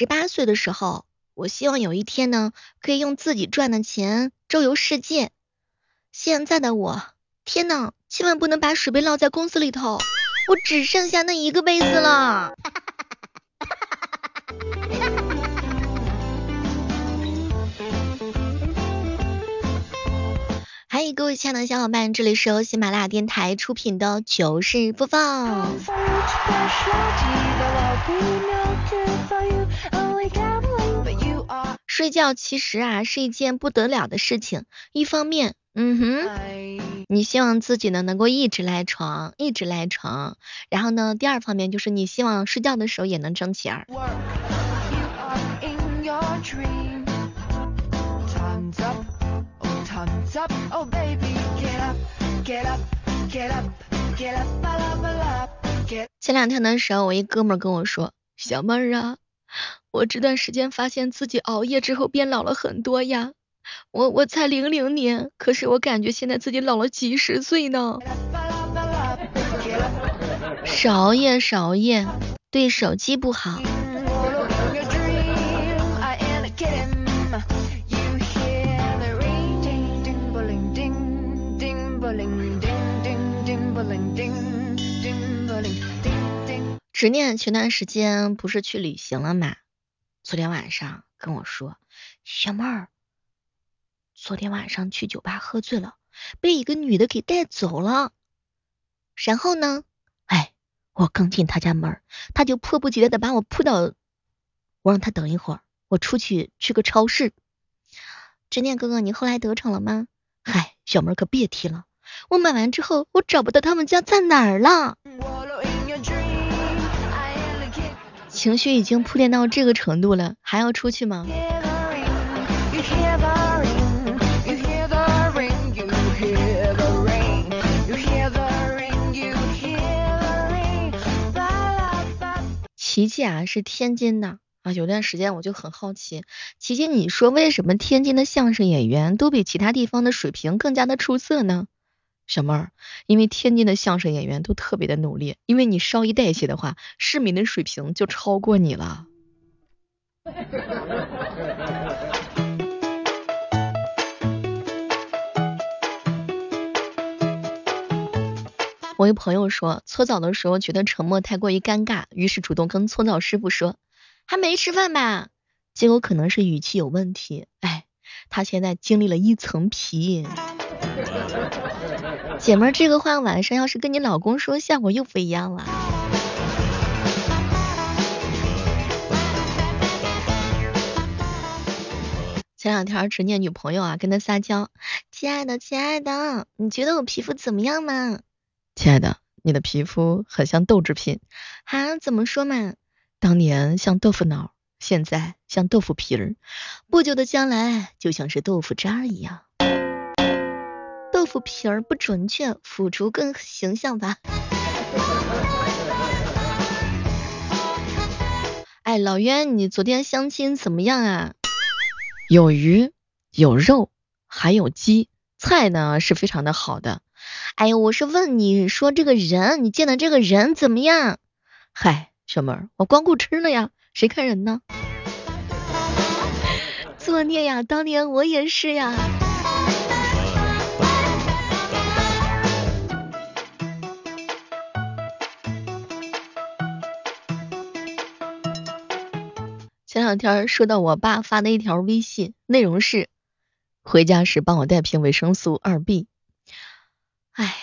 十八岁的时候，我希望有一天呢，可以用自己赚的钱周游世界。现在的我，天呐，千万不能把水杯落在公司里头，我只剩下那一个杯子了。嗨，各位亲爱的小伙伴，这里是由喜马拉雅电台出品的糗事播报。睡觉其实啊是一件不得了的事情，一方面，嗯哼，你希望自己呢能够一直赖床，一直赖床，然后呢，第二方面就是你希望睡觉的时候也能挣钱。前两天的时候，我一哥们跟我说：“小妹儿啊。”我这段时间发现自己熬夜之后变老了很多呀，我我才零零年，可是我感觉现在自己老了几十岁呢。少熬夜，少熬夜，对手机不好。执念前段时间不是去旅行了吗？昨天晚上跟我说，小妹儿，昨天晚上去酒吧喝醉了，被一个女的给带走了。然后呢，哎，我刚进他家门，他就迫不及待的把我扑倒。我让他等一会儿，我出去去个超市。执念哥哥，你后来得逞了吗？嗨，小妹儿可别提了，我买完之后，我找不到他们家在哪儿了。情绪已经铺垫到这个程度了，还要出去吗？琪琪啊，是天津的啊，有段时间我就很好奇，琪琪，你说为什么天津的相声演员都比其他地方的水平更加的出色呢？小妹儿，因为天津的相声演员都特别的努力，因为你稍一代谢的话，市民的水平就超过你了。我一朋友说，搓澡的时候觉得沉默太过于尴尬，于是主动跟搓澡师傅说：“还没吃饭吧？”结果可能是语气有问题，哎，他现在经历了一层皮。姐妹儿，这个话晚上要是跟你老公说，效果又不一样了。前两天执念女朋友啊跟他撒娇，亲爱的亲爱的，你觉得我皮肤怎么样嘛？亲爱的，你的皮肤很像豆制品。啊？怎么说嘛？当年像豆腐脑，现在像豆腐皮儿，不久的将来就像是豆腐渣一样。腐皮儿不准确，腐竹更形象吧。哎，老冤，你昨天相亲怎么样啊？有鱼有肉还有鸡，菜呢是非常的好的。哎呀，我是问你说这个人，你见的这个人怎么样？嗨，小妹儿，我光顾吃了呀，谁看人呢？作孽呀，当年我也是呀。两天收到我爸发的一条微信，内容是：回家时帮我带瓶维生素二 B。哎，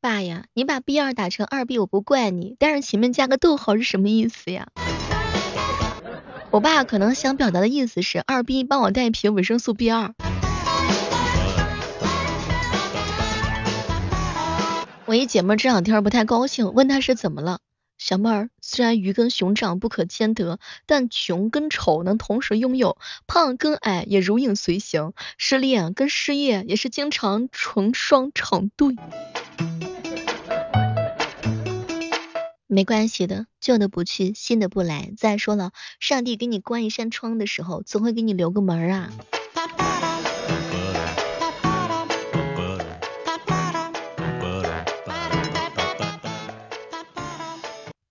爸呀，你把 B 二打成二 B 我不怪你，但是前面加个逗号是什么意思呀？我爸可能想表达的意思是二 B 帮我带一瓶维生素 B 二。我一姐妹这两天不太高兴，问她是怎么了。小妹儿，虽然鱼跟熊掌不可兼得，但穷跟丑能同时拥有，胖跟矮也如影随形，失恋跟失业也是经常成双成对。没关系的，旧的不去，新的不来。再说了，上帝给你关一扇窗的时候，总会给你留个门啊。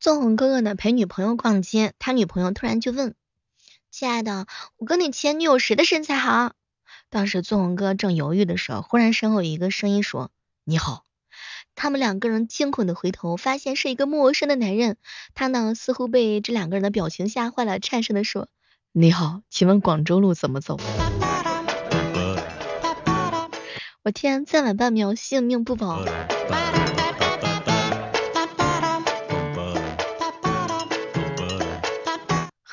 纵横哥哥呢陪女朋友逛街，他女朋友突然就问亲爱的，我跟你前女友谁的身材好？当时纵横哥正犹豫的时候，忽然身后有一个声音说：“你好。”他们两个人惊恐的回头，发现是一个陌生的男人。他呢，似乎被这两个人的表情吓坏了，颤声的说：“你好，请问广州路怎么走？”我天，再晚半秒性命不保。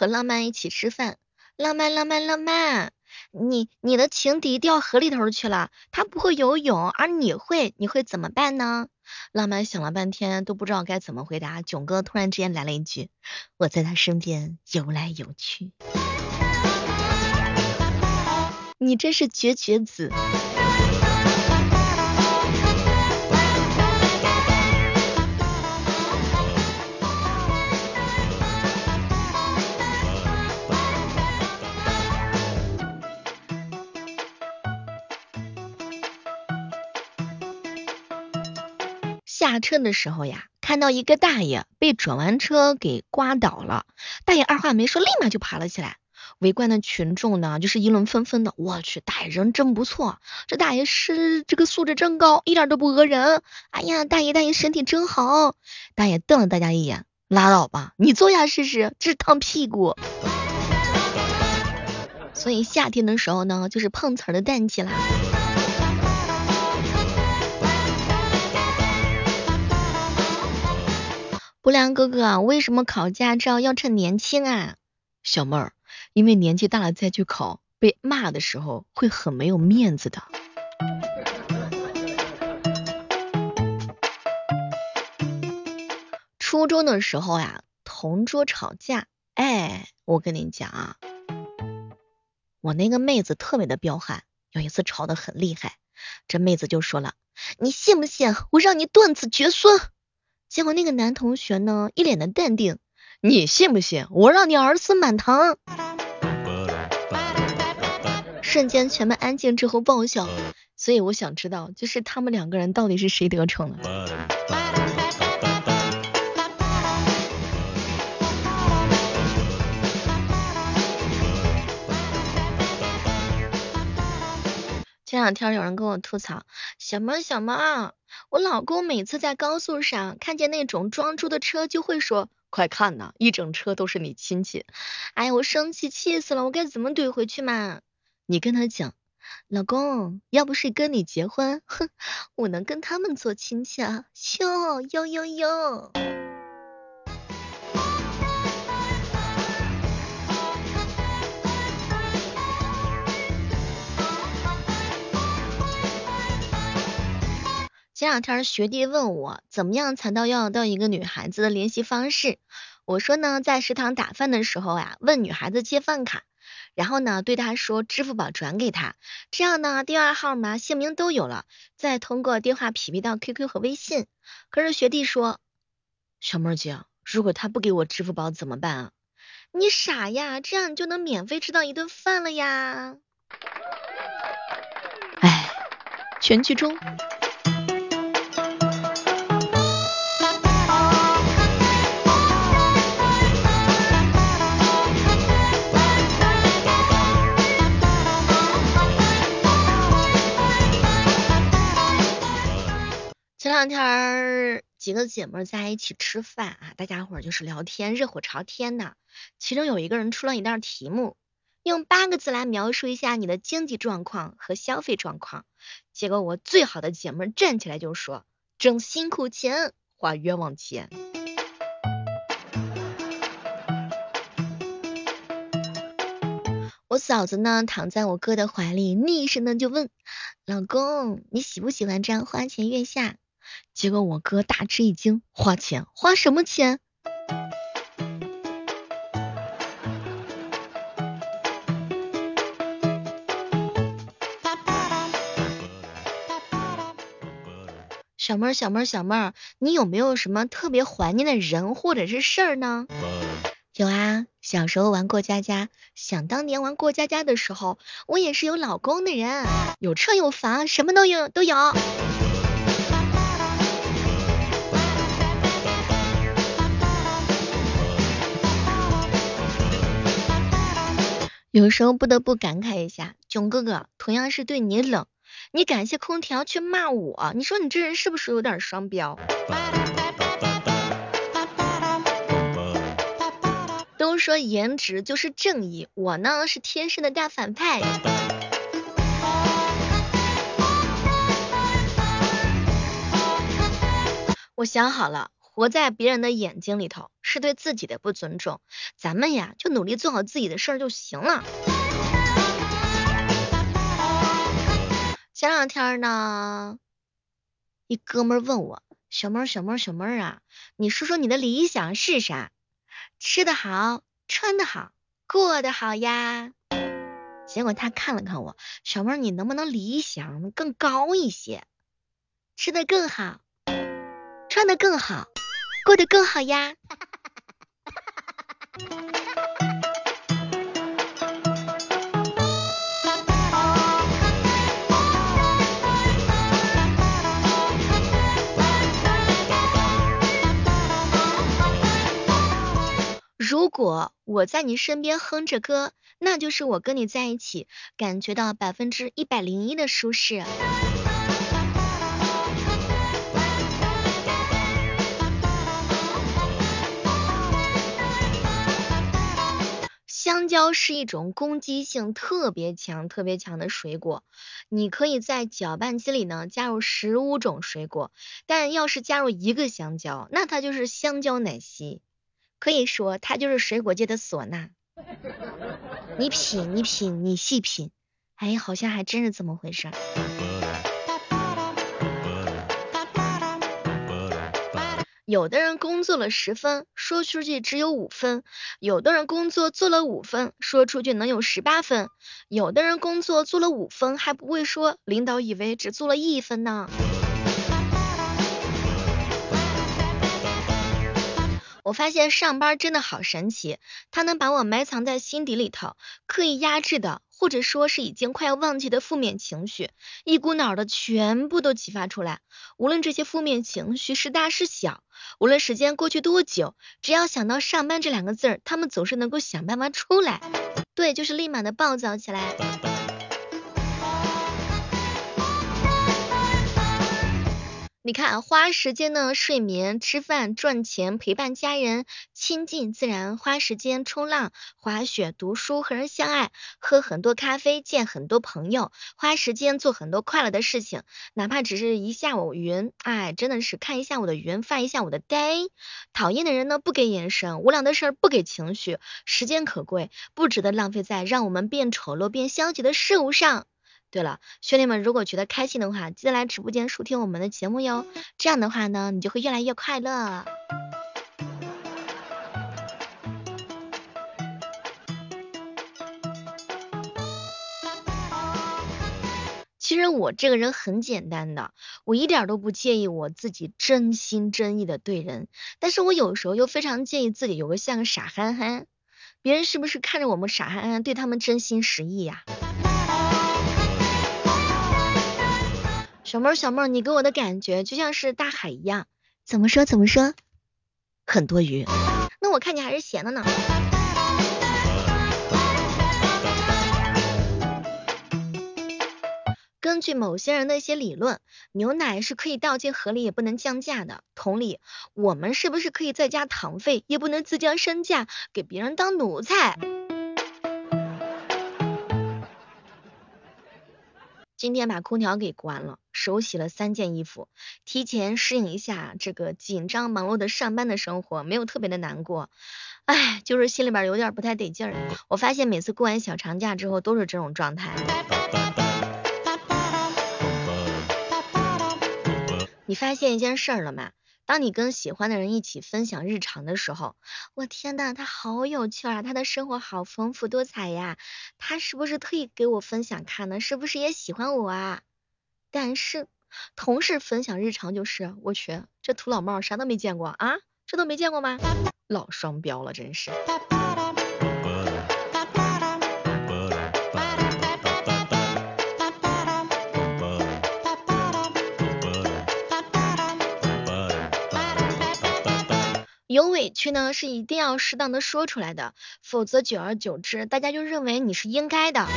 和浪漫一起吃饭，浪漫浪漫浪漫，你你的情敌掉河里头去了，他不会游泳，而你会，你会怎么办呢？浪漫想了半天都不知道该怎么回答，囧哥突然之间来了一句，我在他身边游来游去。你真是绝绝子。下车的时候呀，看到一个大爷被转弯车给刮倒了，大爷二话没说，立马就爬了起来。围观的群众呢，就是议论纷纷的。我去，大爷人真不错，这大爷是这个素质真高，一点都不讹人。哎呀，大爷大爷身体真好。大爷瞪了大家一眼，拉倒吧，你坐下试试，这是烫屁股。所以夏天的时候呢，就是碰瓷儿的淡季啦。不良哥哥，为什么考驾照要趁年轻啊？小妹儿，因为年纪大了再去考，被骂的时候会很没有面子的。初中的时候呀，同桌吵架，哎，我跟你讲啊，我那个妹子特别的彪悍，有一次吵得很厉害，这妹子就说了，你信不信我让你断子绝孙？结果那个男同学呢，一脸的淡定，你信不信我让你儿孙满堂？瞬间全班安静之后爆笑，所以我想知道，就是他们两个人到底是谁得逞了？两天有人跟我吐槽，小猫小猫，我老公每次在高速上看见那种装猪的车，就会说，快看呐，一整车都是你亲戚。哎呀，我生气气死了，我该怎么怼回去嘛？你跟他讲，老公，要不是跟你结婚，哼，我能跟他们做亲戚啊？哟哟哟哟。前两天学弟问我，怎么样才能要到一个女孩子的联系方式？我说呢，在食堂打饭的时候呀，问女孩子借饭卡，然后呢，对她说支付宝转给她，这样呢，电话号码、姓名都有了，再通过电话匹配到 QQ 和微信。可是学弟说，小妹姐，如果他不给我支付宝怎么办啊？你傻呀，这样你就能免费吃到一顿饭了呀。哎，全剧终。两天几个姐妹在一起吃饭啊，大家伙儿就是聊天，热火朝天的。其中有一个人出了一道题目，用八个字来描述一下你的经济状况和消费状况。结果我最好的姐妹站起来就说：挣辛苦钱，花冤枉钱。我嫂子呢，躺在我哥的怀里，昵声的就问：老公，你喜不喜欢这样花前月下？结果我哥大吃一惊，花钱花什么钱？小妹儿，小妹儿，小妹儿，你有没有什么特别怀念的人或者是事儿呢？有啊，小时候玩过家家，想当年玩过家家的时候，我也是有老公的人，有车有房，什么都有都有。有时候不得不感慨一下，囧哥哥同样是对你冷，你感谢空调却骂我，你说你这人是不是有点双标？都说颜值就是正义，我呢是天生的大反派。我想好了，活在别人的眼睛里头是对自己的不尊重，咱们呀就努力做好自己的事儿就行了。前两天呢，一哥们问我，小妹儿小妹儿小妹儿啊，你说说你的理想是啥？吃的好，穿的好，过得好呀。结果他看了看我，小妹儿你能不能理想更高一些？吃的更好。穿的更好，过得更好呀。如果我在你身边哼着歌，那就是我跟你在一起感觉到百分之一百零一的舒适。香蕉是一种攻击性特别强、特别强的水果，你可以在搅拌机里呢加入十五种水果，但要是加入一个香蕉，那它就是香蕉奶昔，可以说它就是水果界的唢呐。你品，你品，你细品，哎，好像还真是这么回事。有的人工作了十分，说出去只有五分；有的人工作做了五分，说出去能有十八分；有的人工作做了五分还不会说，领导以为只做了一分呢。我发现上班真的好神奇，它能把我埋藏在心底里头，刻意压制的，或者说是已经快要忘记的负面情绪，一股脑的全部都激发出来。无论这些负面情绪是大是小，无论时间过去多久，只要想到上班这两个字儿，他们总是能够想办法出来。对，就是立马的暴躁起来。你看，花时间呢，睡眠、吃饭、赚钱、陪伴家人、亲近自然，花时间冲浪、滑雪、读书、和人相爱、喝很多咖啡、见很多朋友，花时间做很多快乐的事情，哪怕只是一下午云，哎，真的是看一下午的云，发一下午的呆。讨厌的人呢，不给眼神；无聊的事儿不给情绪。时间可贵，不值得浪费在让我们变丑陋、变消极的事物上。对了，兄弟们，如果觉得开心的话，记得来直播间收听我们的节目哟。这样的话呢，你就会越来越快乐。其实我这个人很简单的，我一点都不介意我自己真心真意的对人，但是我有时候又非常介意自己有个像个傻憨憨，别人是不是看着我们傻憨憨对他们真心实意呀？小妹儿，小妹儿，你给我的感觉就像是大海一样，怎么说怎么说？很多鱼。那我看你还是闲的呢。根据某些人的一些理论，牛奶是可以倒进河里也不能降价的。同理，我们是不是可以再加糖费，也不能自降身价，给别人当奴才？今天把空调给关了，手洗了三件衣服，提前适应一下这个紧张忙碌的上班的生活，没有特别的难过，哎，就是心里边有点不太得劲儿。我发现每次过完小长假之后都是这种状态。你发现一件事了吗？当你跟喜欢的人一起分享日常的时候，我天呐，他好有趣啊，他的生活好丰富多彩呀，他是不是特意给我分享看呢？是不是也喜欢我啊？但是同事分享日常就是，我去，这土老帽啥都没见过啊，这都没见过吗？老双标了，真是。有委屈呢是一定要适当的说出来的，否则久而久之，大家就认为你是应该的。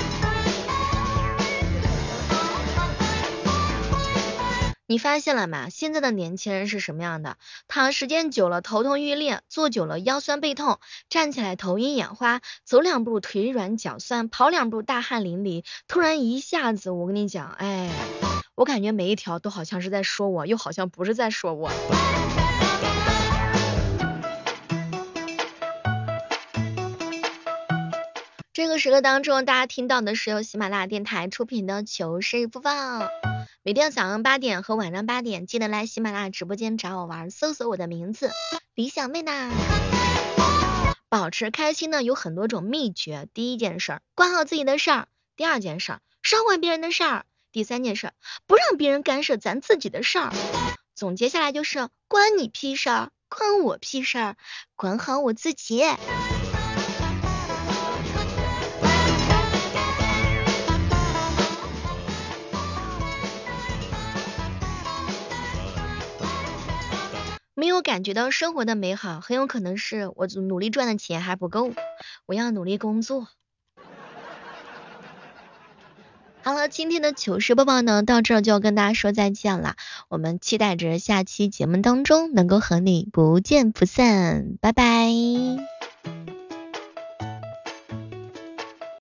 你发现了吗？现在的年轻人是什么样的？躺时间久了头痛欲裂，坐久了腰酸背痛，站起来头晕眼花，走两步腿软脚酸，跑两步大汗淋漓。突然一下子，我跟你讲，哎，我感觉每一条都好像是在说我，又好像不是在说我。这个时刻当中，大家听到的是由喜马拉雅电台出品的糗事播报。每天早上八点和晚上八点，记得来喜马拉雅直播间找我玩，搜索我的名字李小妹呐。保持开心呢有很多种秘诀，第一件事，管好自己的事儿；第二件事，少管别人的事儿；第三件事，不让别人干涉咱自己的事儿。总结下来就是，关你屁事儿，关我屁事儿，管好我自己。感觉到生活的美好，很有可能是我努力赚的钱还不够，我要努力工作。好了，今天的糗事播报呢，到这儿就要跟大家说再见了。我们期待着下期节目当中能够和你不见不散，拜拜。